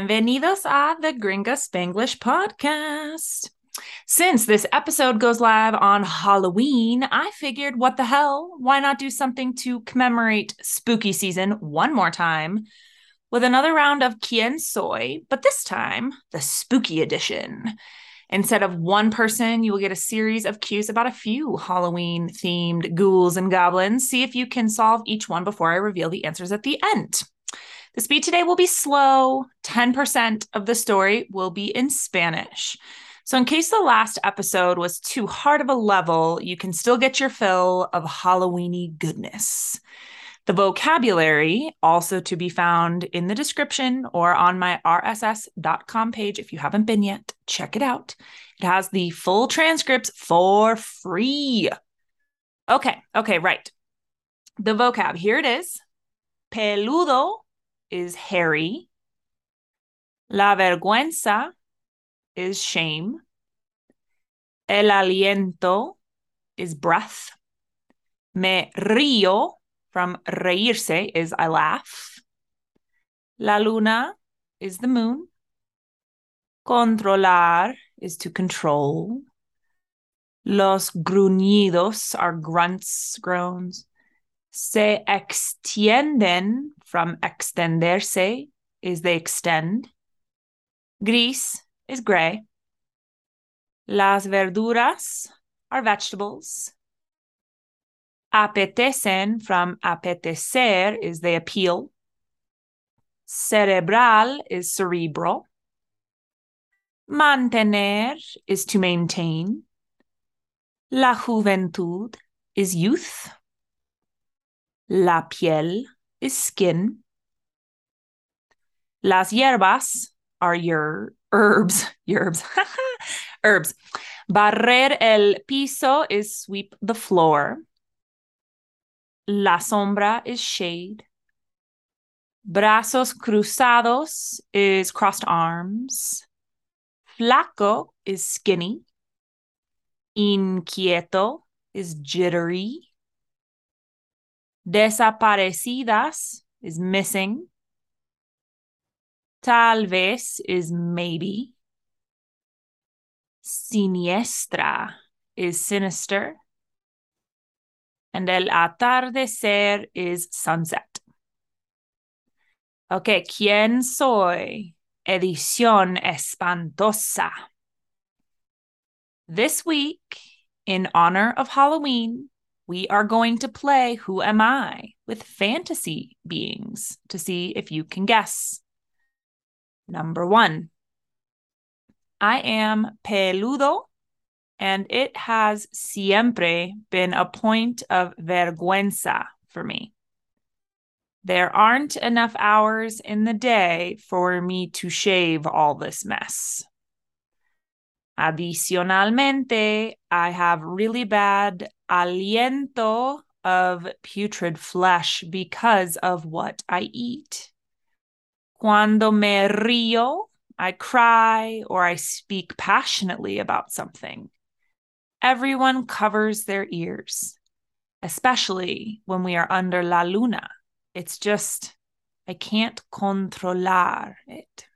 bienvenidos a the Gringa Spanglish podcast. Since this episode goes live on Halloween, I figured what the hell? Why not do something to commemorate spooky season one more time with another round of Quien Soy, but this time the spooky edition. Instead of one person, you will get a series of cues about a few Halloween themed ghouls and goblins. See if you can solve each one before I reveal the answers at the end. The speed today will be slow. 10% of the story will be in Spanish. So, in case the last episode was too hard of a level, you can still get your fill of Halloweeny goodness. The vocabulary, also to be found in the description or on my rss.com page. If you haven't been yet, check it out. It has the full transcripts for free. Okay, okay, right. The vocab, here it is. Peludo is hairy. La vergüenza is shame. El aliento is breath. Me río from reírse is I laugh. La luna is the moon. Controlar is to control. Los gruñidos are grunts, groans. Se extienden from extenderse is they extend. Gris is gray. Las verduras are vegetables. Apetecen from apetecer is they appeal. Cerebral is cerebral. Mantener is to maintain. La juventud is youth. La piel is skin. Las hierbas are your herbs, herbs, herbs. Barrer el piso is sweep the floor. La sombra is shade. Brazos cruzados is crossed arms. Flaco is skinny. Inquieto is jittery. Desaparecidas is missing. Tal vez is maybe. Siniestra is sinister. And el atardecer is sunset. Okay, ¿quién soy? Edición espantosa. This week, in honor of Halloween, we are going to play Who Am I with fantasy beings to see if you can guess. Number one, I am peludo, and it has siempre been a point of vergüenza for me. There aren't enough hours in the day for me to shave all this mess. Adicionalmente, I have really bad aliento of putrid flesh because of what I eat. Cuando me río, I cry or I speak passionately about something. Everyone covers their ears, especially when we are under la luna. It's just, I can't controlar it.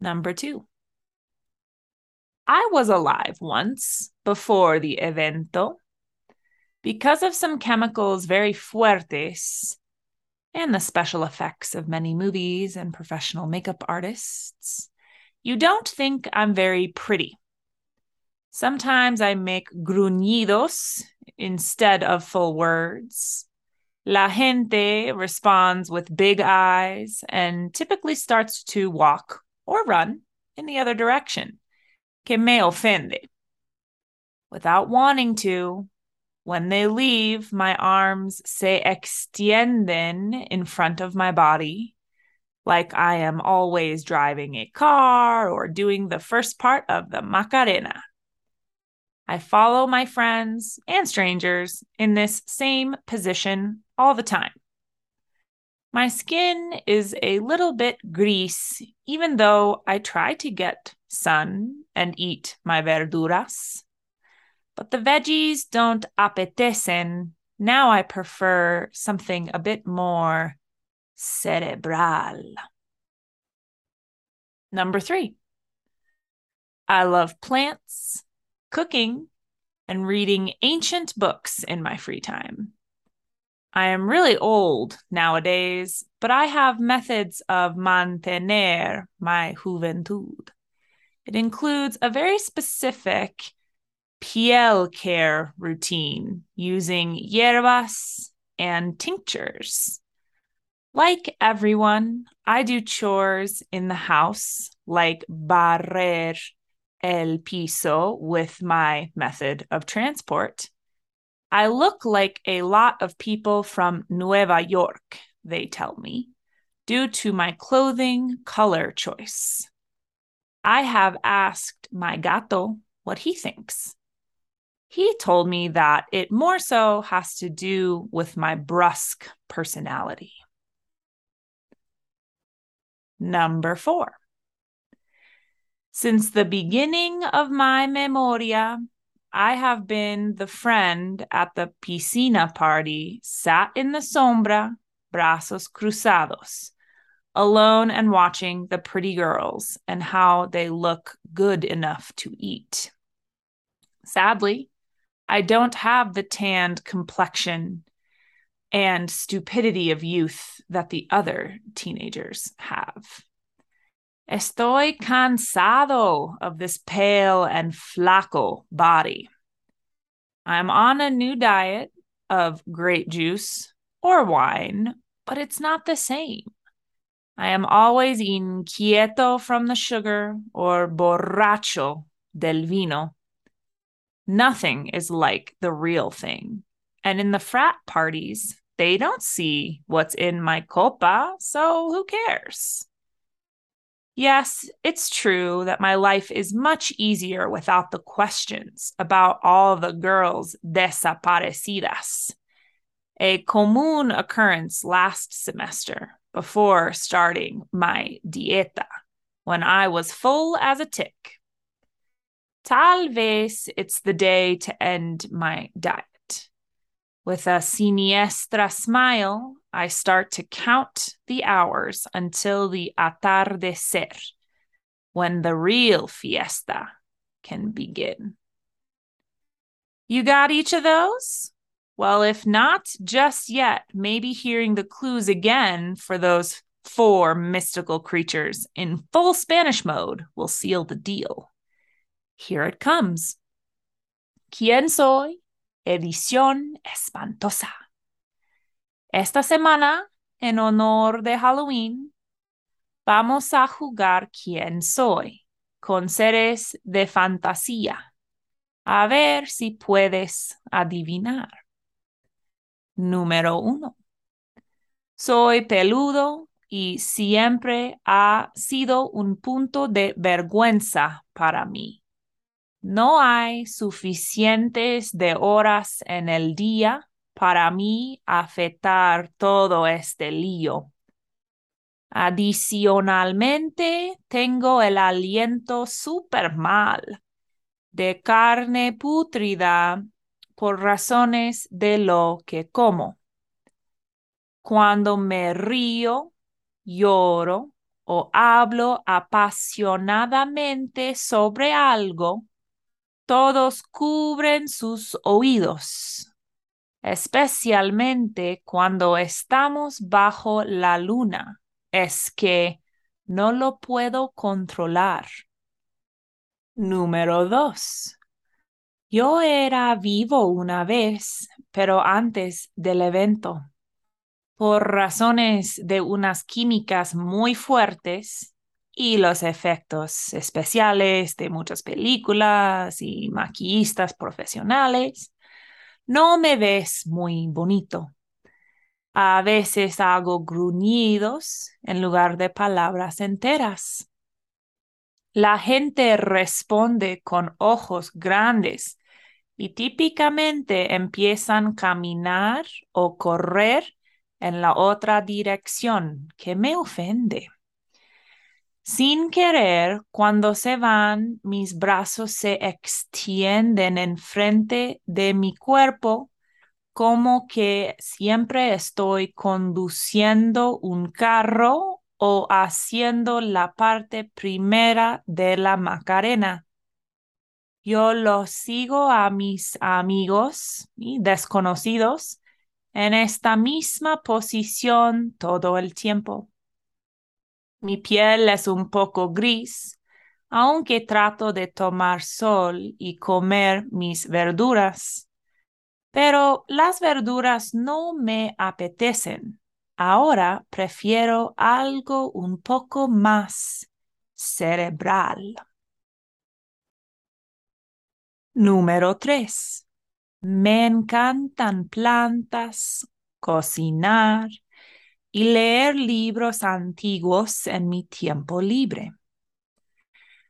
Number two. I was alive once before the evento. Because of some chemicals very fuertes and the special effects of many movies and professional makeup artists, you don't think I'm very pretty. Sometimes I make gruñidos instead of full words. La gente responds with big eyes and typically starts to walk or run in the other direction que me ofende. Without wanting to, when they leave, my arms se extienden in front of my body, like I am always driving a car or doing the first part of the Macarena. I follow my friends and strangers in this same position all the time. My skin is a little bit gris, even though I try to get sun and eat my verduras. But the veggies don't apetecen. Now I prefer something a bit more cerebral. Number three, I love plants, cooking, and reading ancient books in my free time. I am really old nowadays, but I have methods of mantener my juventud. It includes a very specific piel care routine using hierbas and tinctures. Like everyone, I do chores in the house, like barrer el piso with my method of transport. I look like a lot of people from Nueva York, they tell me, due to my clothing color choice. I have asked my gato what he thinks. He told me that it more so has to do with my brusque personality. Number four. Since the beginning of my memoria, I have been the friend at the piscina party, sat in the sombra, brazos cruzados, alone and watching the pretty girls and how they look good enough to eat. Sadly, I don't have the tanned complexion and stupidity of youth that the other teenagers have. Estoy cansado of this pale and flaco body. I'm on a new diet of grape juice or wine, but it's not the same. I am always inquieto from the sugar or borracho del vino Nothing is like the real thing. And in the frat parties, they don't see what's in my copa, so who cares? Yes, it's true that my life is much easier without the questions about all the girls desaparecidas. A común occurrence last semester before starting my dieta when I was full as a tick. Tal vez it's the day to end my diet. With a siniestra smile, I start to count the hours until the atardecer, when the real fiesta can begin. You got each of those? Well, if not just yet, maybe hearing the clues again for those four mystical creatures in full Spanish mode will seal the deal. Here it comes. ¿Quién soy? Edición espantosa. Esta semana, en honor de Halloween, vamos a jugar quién soy con seres de fantasía. A ver si puedes adivinar. Número uno. Soy peludo y siempre ha sido un punto de vergüenza para mí. No hay suficientes de horas en el día para mí afectar todo este lío. Adicionalmente, tengo el aliento súper mal de carne putrida por razones de lo que como. Cuando me río, lloro o hablo apasionadamente sobre algo, todos cubren sus oídos, especialmente cuando estamos bajo la luna. Es que no lo puedo controlar. Número dos. Yo era vivo una vez, pero antes del evento. Por razones de unas químicas muy fuertes, y los efectos especiales de muchas películas y maquillistas profesionales, no me ves muy bonito. A veces hago gruñidos en lugar de palabras enteras. La gente responde con ojos grandes y típicamente empiezan a caminar o correr en la otra dirección, que me ofende. Sin querer, cuando se van, mis brazos se extienden enfrente de mi cuerpo como que siempre estoy conduciendo un carro o haciendo la parte primera de la Macarena. Yo lo sigo a mis amigos y desconocidos en esta misma posición todo el tiempo. Mi piel es un poco gris, aunque trato de tomar sol y comer mis verduras. Pero las verduras no me apetecen. Ahora prefiero algo un poco más cerebral. Número 3. Me encantan plantas, cocinar y leer libros antiguos en mi tiempo libre.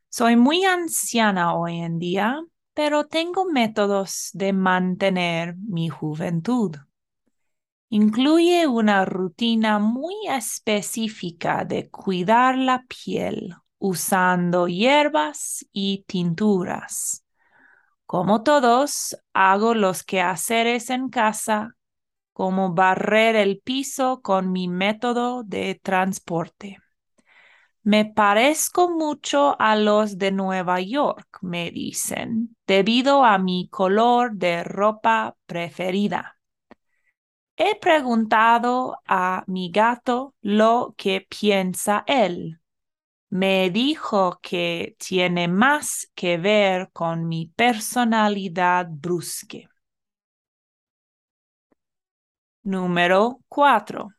Soy muy anciana hoy en día, pero tengo métodos de mantener mi juventud. Incluye una rutina muy específica de cuidar la piel usando hierbas y tinturas. Como todos, hago los quehaceres en casa, como barrer el piso con mi método de transporte. Me parezco mucho a los de Nueva York, me dicen, debido a mi color de ropa preferida. He preguntado a mi gato lo que piensa él me dijo que tiene más que ver con mi personalidad brusque. Número 4.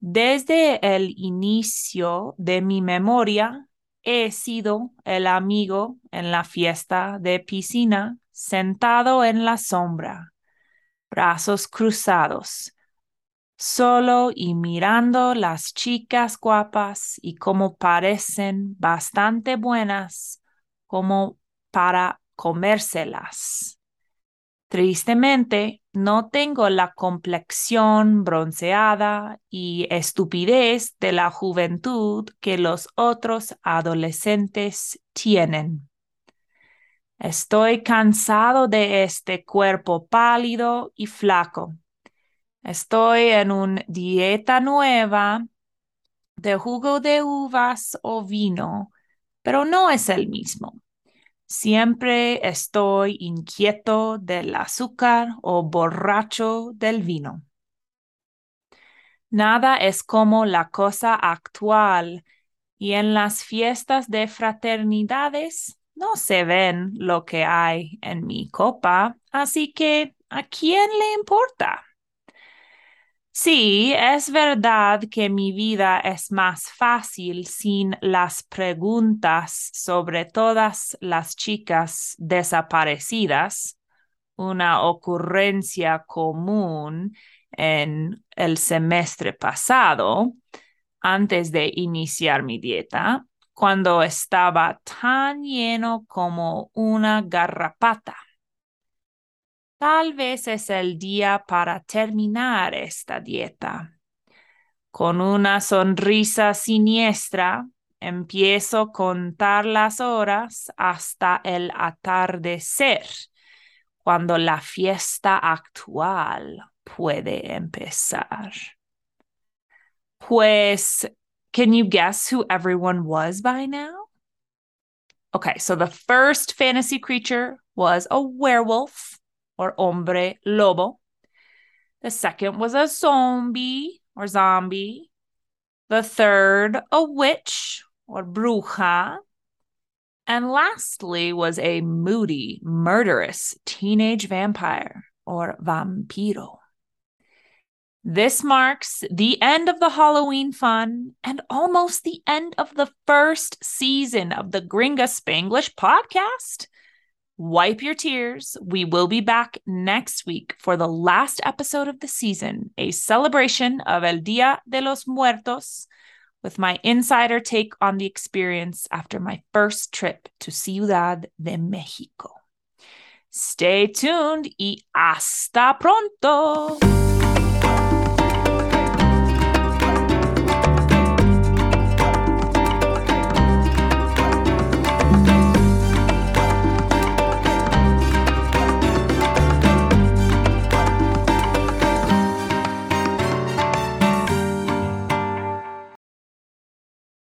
Desde el inicio de mi memoria, he sido el amigo en la fiesta de piscina, sentado en la sombra, brazos cruzados, solo y mirando las chicas guapas y como parecen bastante buenas como para comérselas. Tristemente, no tengo la complexión bronceada y estupidez de la juventud que los otros adolescentes tienen. Estoy cansado de este cuerpo pálido y flaco Estoy en una dieta nueva de jugo de uvas o vino, pero no es el mismo. Siempre estoy inquieto del azúcar o borracho del vino. Nada es como la cosa actual y en las fiestas de fraternidades no se ven lo que hay en mi copa, así que ¿a quién le importa? Sí, es verdad que mi vida es más fácil sin las preguntas sobre todas las chicas desaparecidas, una ocurrencia común en el semestre pasado, antes de iniciar mi dieta, cuando estaba tan lleno como una garrapata. Tal vez es el día para terminar esta dieta. Con una sonrisa siniestra, empiezo a contar las horas hasta el atardecer, cuando la fiesta actual puede empezar. Pues, can you guess who everyone was by now? Okay, so the first fantasy creature was a werewolf or hombre lobo. The second was a zombie or zombie. The third, a witch or bruja. And lastly was a moody, murderous teenage vampire or vampiro. This marks the end of the Halloween fun and almost the end of the first season of the Gringa Spanglish podcast. Wipe your tears. We will be back next week for the last episode of the season, a celebration of El Dia de los Muertos, with my insider take on the experience after my first trip to Ciudad de Mexico. Stay tuned y hasta pronto.